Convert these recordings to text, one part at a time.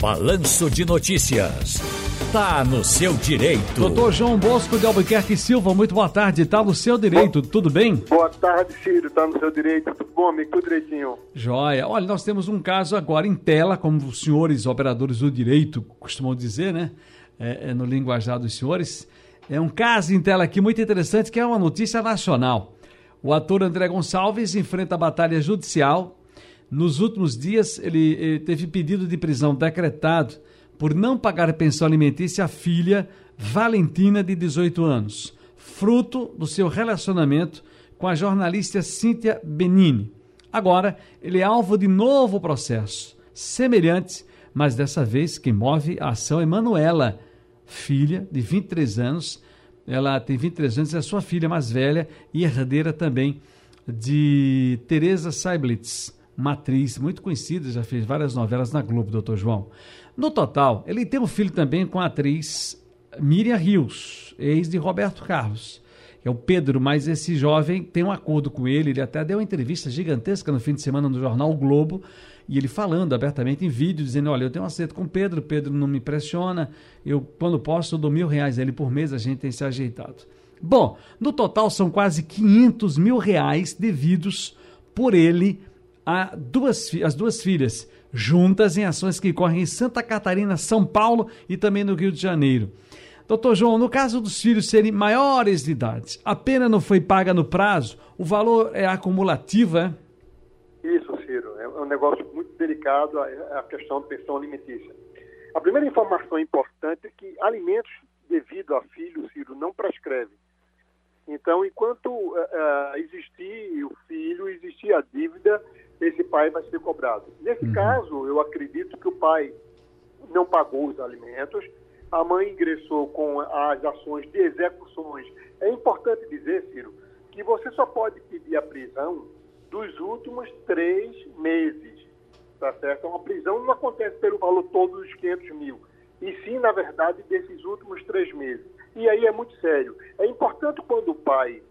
Balanço de Notícias. Tá no seu direito. Doutor João Bosco de Albuquerque Silva, muito boa tarde. Tá no seu direito, tudo bem? Boa tarde, Ciro. Tá no seu direito. Tudo bom, amigo? Tudo direitinho. Joia. Olha, nós temos um caso agora em tela, como os senhores operadores do direito costumam dizer, né? É, é no linguajar dos senhores. É um caso em tela aqui muito interessante, que é uma notícia nacional. O ator André Gonçalves enfrenta a batalha judicial nos últimos dias, ele, ele teve pedido de prisão decretado por não pagar pensão alimentícia à filha Valentina, de 18 anos, fruto do seu relacionamento com a jornalista Cíntia Benini. Agora, ele é alvo de novo processo, semelhante, mas dessa vez quem move a ação é Manuela, filha de 23 anos. Ela tem 23 anos, é sua filha mais velha e herdeira também de Teresa Seiblitz uma atriz muito conhecida, já fez várias novelas na Globo, doutor João. No total, ele tem um filho também com a atriz Miriam Rios, ex de Roberto Carlos. É o Pedro, mas esse jovem tem um acordo com ele. Ele até deu uma entrevista gigantesca no fim de semana no jornal o Globo. E ele falando abertamente em vídeo, dizendo: Olha, eu tenho um acerto com o Pedro, Pedro não me pressiona, eu, quando posso, eu dou mil reais a ele por mês, a gente tem se ajeitado. Bom, no total são quase 500 mil reais devidos por ele a duas, as duas filhas, juntas em ações que correm em Santa Catarina, São Paulo e também no Rio de Janeiro. Doutor João, no caso dos filhos serem maiores de idade, a pena não foi paga no prazo, o valor é acumulativo, é? Isso, Ciro. É um negócio muito delicado a, questão da pensão alimentícia. A primeira informação importante é que alimentos devido a filho, Ciro, não prescreve. Então, enquanto uh, existir o filho, existir a dívida, esse pai vai ser cobrado. Nesse uhum. caso, eu acredito que o pai não pagou os alimentos, a mãe ingressou com as ações de execuções. É importante dizer, Ciro, que você só pode pedir a prisão dos últimos três meses, tá certo? Então, a prisão não acontece pelo valor todo dos 500 mil, e sim, na verdade, desses últimos três meses. E aí é muito sério. É importante quando o pai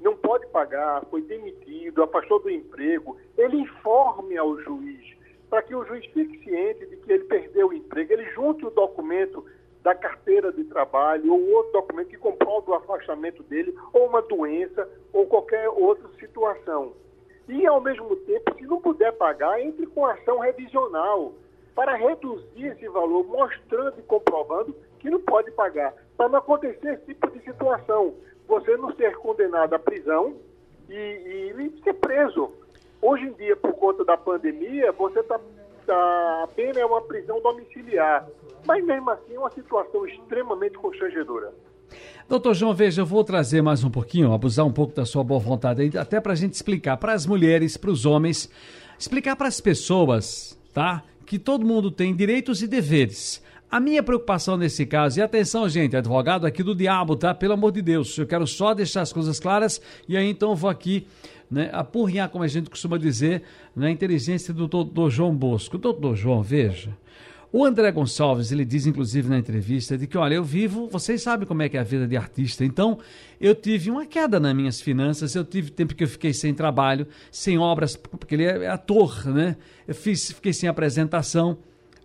não pode pagar, foi demitido, afastou do emprego, ele informe ao juiz, para que o juiz fique ciente de que ele perdeu o emprego, ele junte o documento da carteira de trabalho ou outro documento que comprova o afastamento dele, ou uma doença, ou qualquer outra situação. E, ao mesmo tempo, se não puder pagar, entre com ação revisional para reduzir esse valor, mostrando e comprovando que não pode pagar, para não acontecer esse tipo de situação você não ser condenado à prisão e, e, ser preso. Hoje em dia, por conta da pandemia, você está. Tá, a pena é uma prisão domiciliar. Mas mesmo assim é uma situação extremamente constrangedora. Doutor João, veja, eu vou trazer mais um pouquinho, abusar um pouco da sua boa vontade aí, até para a gente explicar para as mulheres, para os homens, explicar para as pessoas, tá? Que todo mundo tem direitos e deveres. A minha preocupação nesse caso, e atenção, gente, advogado aqui do diabo, tá? Pelo amor de Deus, eu quero só deixar as coisas claras e aí então vou aqui né, apurrinhar, como a gente costuma dizer, na inteligência do doutor João Bosco. Doutor João, veja. O André Gonçalves, ele diz inclusive na entrevista de que, olha, eu vivo, vocês sabem como é que é a vida de artista, então eu tive uma queda nas minhas finanças, eu tive tempo que eu fiquei sem trabalho, sem obras, porque ele é ator, né? Eu fiz, fiquei sem apresentação,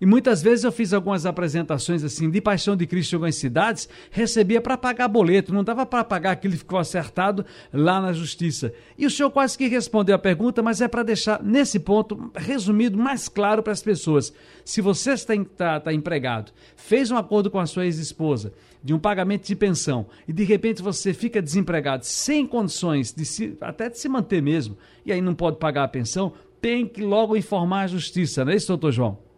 e muitas vezes eu fiz algumas apresentações assim de Paixão de Cristo em algumas cidades, recebia para pagar boleto, não dava para pagar aquilo que ficou acertado lá na justiça. E o senhor quase que respondeu a pergunta, mas é para deixar nesse ponto resumido mais claro para as pessoas. Se você está, está, está empregado, fez um acordo com a sua ex-esposa de um pagamento de pensão e de repente você fica desempregado sem condições de se, até de se manter mesmo, e aí não pode pagar a pensão, tem que logo informar a justiça, não é isso, doutor João?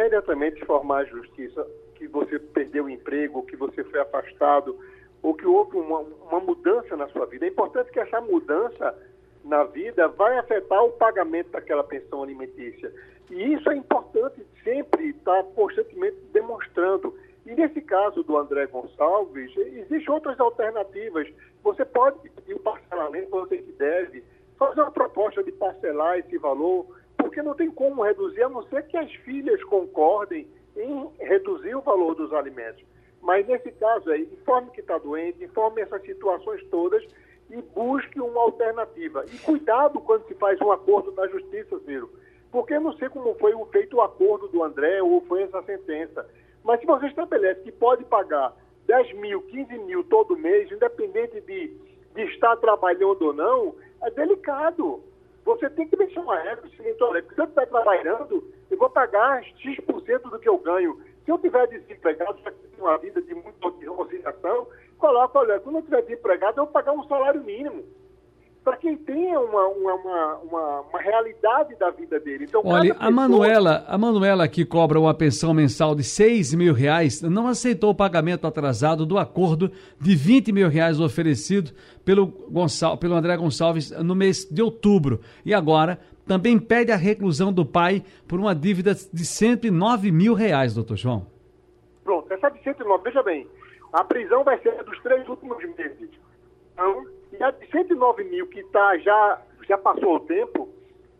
Imediatamente informar a justiça que você perdeu o emprego, que você foi afastado, ou que houve uma, uma mudança na sua vida. É importante que essa mudança na vida vai afetar o pagamento daquela pensão alimentícia. E isso é importante sempre estar constantemente demonstrando. E nesse caso do André Gonçalves, existem outras alternativas. Você pode pedir o parcelamento, você que deve, fazer uma proposta de parcelar esse valor porque não tem como reduzir, a não ser que as filhas concordem em reduzir o valor dos alimentos. Mas nesse caso aí, informe que está doente, informe essas situações todas e busque uma alternativa. E cuidado quando se faz um acordo na justiça, Ciro, porque eu não sei como foi feito o acordo do André ou foi essa sentença. Mas se você estabelece que pode pagar 10 mil, 15 mil todo mês, independente de, de estar trabalhando ou não, é delicado. Você tem que deixar uma regra o seguinte, olha, se eu estiver trabalhando, eu vou pagar X% do que eu ganho. Se eu estiver desempregado, já tenho uma vida de muita conciliação, coloca, olha, quando eu estiver desempregado, eu vou pagar um salário mínimo para quem tem uma, uma, uma, uma, realidade da vida dele. Então, Olha, pessoa... a Manuela, a Manuela que cobra uma pensão mensal de 6 mil reais, não aceitou o pagamento atrasado do acordo de 20 mil reais oferecido pelo, Gonçal, pelo André Gonçalves no mês de outubro. E agora também pede a reclusão do pai por uma dívida de 109 mil reais, doutor João. Pronto, essa de 109, veja bem, a prisão vai ser dos três últimos meses. Então, e a de 109 mil que tá, já, já passou o tempo,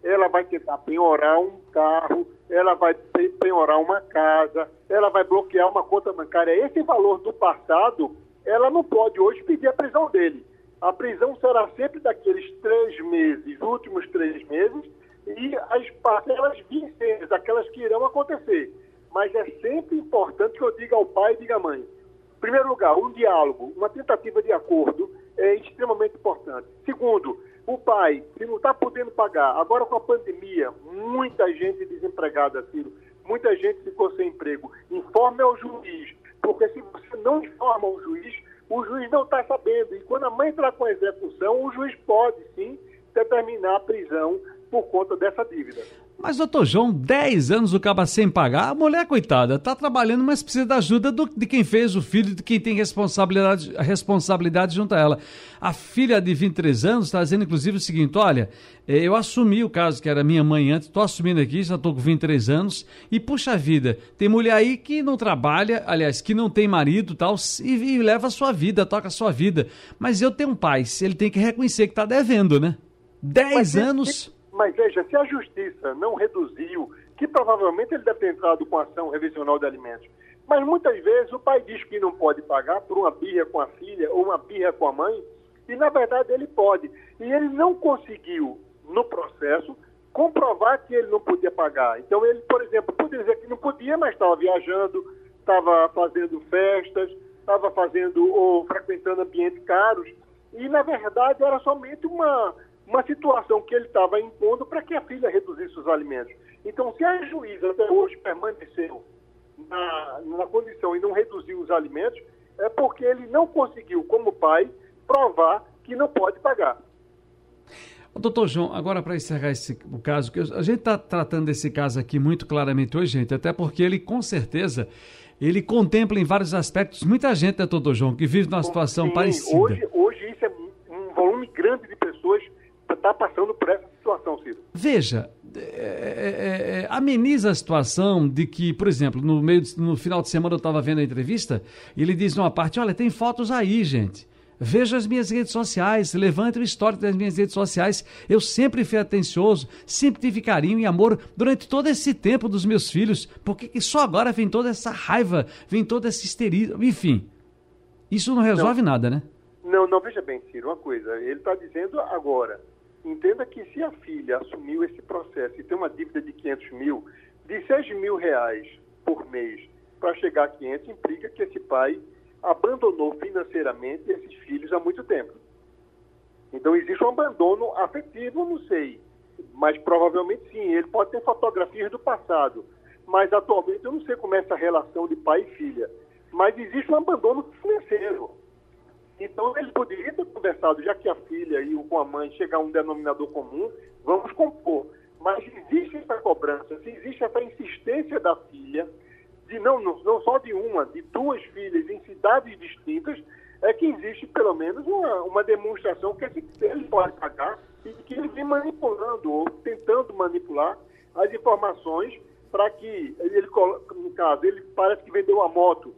ela vai tentar penhorar um carro, ela vai penhorar uma casa, ela vai bloquear uma conta bancária. Esse valor do passado, ela não pode hoje pedir a prisão dele. A prisão será sempre daqueles três meses, últimos três meses, e as parcelas vincentes, aquelas que irão acontecer. Mas é sempre importante que eu diga ao pai e diga à mãe. Em primeiro lugar, um diálogo, uma tentativa de acordo é extremamente importante. Segundo, o pai, se não está podendo pagar, agora com a pandemia, muita gente desempregada, Ciro, muita gente ficou sem emprego. Informe ao juiz, porque se você não informa o juiz, o juiz não está sabendo. E quando a mãe entrar com a execução, o juiz pode sim determinar a prisão por conta dessa dívida. Mas, doutor João, 10 anos o caba sem pagar, a mulher, coitada, está trabalhando, mas precisa da ajuda do, de quem fez o filho, de quem tem responsabilidade, responsabilidade junto a ela. A filha de 23 anos está dizendo, inclusive, o seguinte: olha, eh, eu assumi o caso que era minha mãe antes, estou assumindo aqui, já estou com 23 anos, e puxa vida, tem mulher aí que não trabalha, aliás, que não tem marido tal, e, e leva a sua vida, toca a sua vida. Mas eu tenho um pai, ele tem que reconhecer que está devendo, né? 10 anos. Mas veja, se a justiça não reduziu, que provavelmente ele deve ter entrado com ação revisional de alimentos, mas muitas vezes o pai diz que não pode pagar por uma birra com a filha ou uma birra com a mãe, e na verdade ele pode. E ele não conseguiu, no processo, comprovar que ele não podia pagar. Então ele, por exemplo, podia dizer que não podia, mas estava viajando, estava fazendo festas, estava fazendo ou frequentando ambientes caros, e na verdade era somente uma uma situação que ele estava impondo para que a filha reduzisse os alimentos. Então, se a juíza até hoje permaneceu na, na condição e não reduziu os alimentos, é porque ele não conseguiu, como pai, provar que não pode pagar. Doutor João, agora para encerrar esse, o caso, que a gente está tratando desse caso aqui muito claramente hoje, gente, até porque ele com certeza ele contempla em vários aspectos muita gente, né, doutor João, que vive numa situação Sim, parecida. Hoje, hoje isso é um volume grande de pessoas está passando por essa situação, Ciro. Veja, é, é, é, ameniza a situação de que, por exemplo, no, meio, no final de semana eu estava vendo a entrevista, e ele diz numa parte, olha, tem fotos aí, gente. Veja as minhas redes sociais, levante o histórico das minhas redes sociais. Eu sempre fui atencioso, sempre tive carinho e amor durante todo esse tempo dos meus filhos. Por que só agora vem toda essa raiva, vem toda essa histeria? Enfim, isso não resolve não, nada, né? Não, não, veja bem, Ciro, uma coisa. Ele está dizendo agora Entenda que se a filha assumiu esse processo e tem uma dívida de 500 mil, de 6 mil reais por mês para chegar a 500, implica que esse pai abandonou financeiramente esses filhos há muito tempo. Então existe um abandono afetivo, não sei, mas provavelmente sim. Ele pode ter fotografias do passado, mas atualmente eu não sei como é essa relação de pai e filha. Mas existe um abandono financeiro. Então, ele poderia ter conversado, já que a filha e com a mãe chegar a um denominador comum, vamos compor. Mas existe essa cobrança, existe essa insistência da filha, de não, não só de uma, de duas filhas em cidades distintas, é que existe pelo menos uma, uma demonstração que ele pode pagar e que ele vem manipulando ou tentando manipular as informações para que ele, no caso, ele parece que vendeu a moto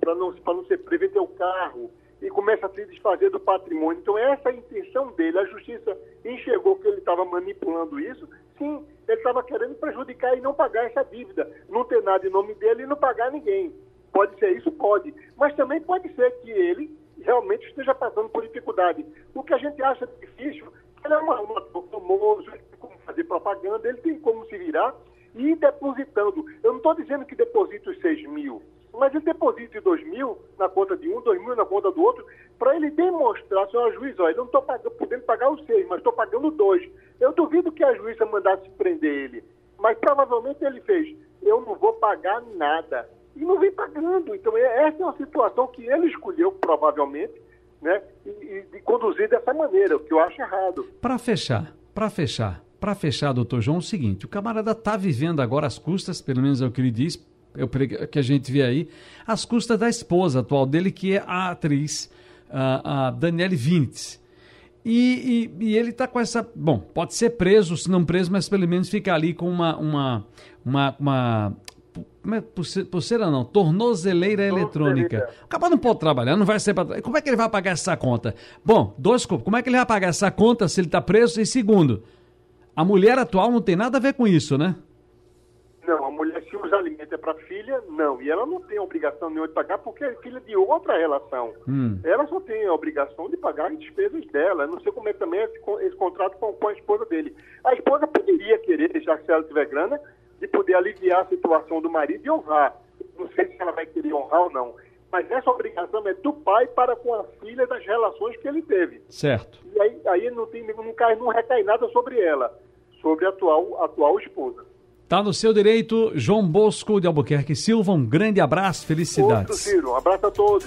para não, não ser vendeu o carro e começa a se desfazer do patrimônio. Então, essa é a intenção dele. A justiça enxergou que ele estava manipulando isso. Sim, ele estava querendo prejudicar e não pagar essa dívida. Não ter nada em nome dele e não pagar ninguém. Pode ser isso? Pode. Mas também pode ser que ele realmente esteja passando por dificuldade. O que a gente acha difícil ele é um ator famoso, ele tem como fazer propaganda, ele tem como se virar e ir depositando. Eu não estou dizendo que deposite os 6 mil, mas ele deposite 2 mil na conta de um, 2 mil na conta do outro, para ele demonstrar, senhor juiz, olha, eu não estou podendo pagar os 6, mas estou pagando 2. Eu duvido que a juíza mandasse prender ele, mas provavelmente ele fez, eu não vou pagar nada. E não vem pagando. Então, é, essa é uma situação que ele escolheu, provavelmente, né, e, e de conduzir dessa maneira, o que eu acho errado. Para fechar, para fechar, para fechar, doutor João, é o seguinte: o camarada está vivendo agora as custas, pelo menos é o que ele diz, eu, que a gente vê aí, as custas da esposa atual dele, que é a atriz a, a Daniele Vintes. E, e, e, ele está com essa. Bom, pode ser preso, se não preso, mas pelo menos fica ali com uma. uma, uma, uma é, pulseira não, tornozeleira eletrônica. O cara não pode trabalhar, não vai ser para. Como é que ele vai pagar essa conta? Bom, dois como é que ele vai pagar essa conta se ele está preso? E segundo, a mulher atual não tem nada a ver com isso, né? Não, a mulher, se os alimentos é para filha, não. E ela não tem obrigação nenhuma de pagar porque é filha de outra relação. Hum. Ela só tem a obrigação de pagar as despesas dela. Eu não sei como é também esse, esse contrato com, com, a esposa dele. A esposa poderia querer, já se ela tiver grana, de poder aliviar a situação do marido e honrar. Não sei se ela vai querer honrar ou não. Mas essa obrigação é do pai para com a filha das relações que ele teve. Certo. E aí, aí não, tem, não, cai, não recai nada sobre ela, sobre a atual, atual esposa. Tá no seu direito, João Bosco de Albuquerque Silva. Um grande abraço, felicidades. Outro, Ciro. Um abraço a todos.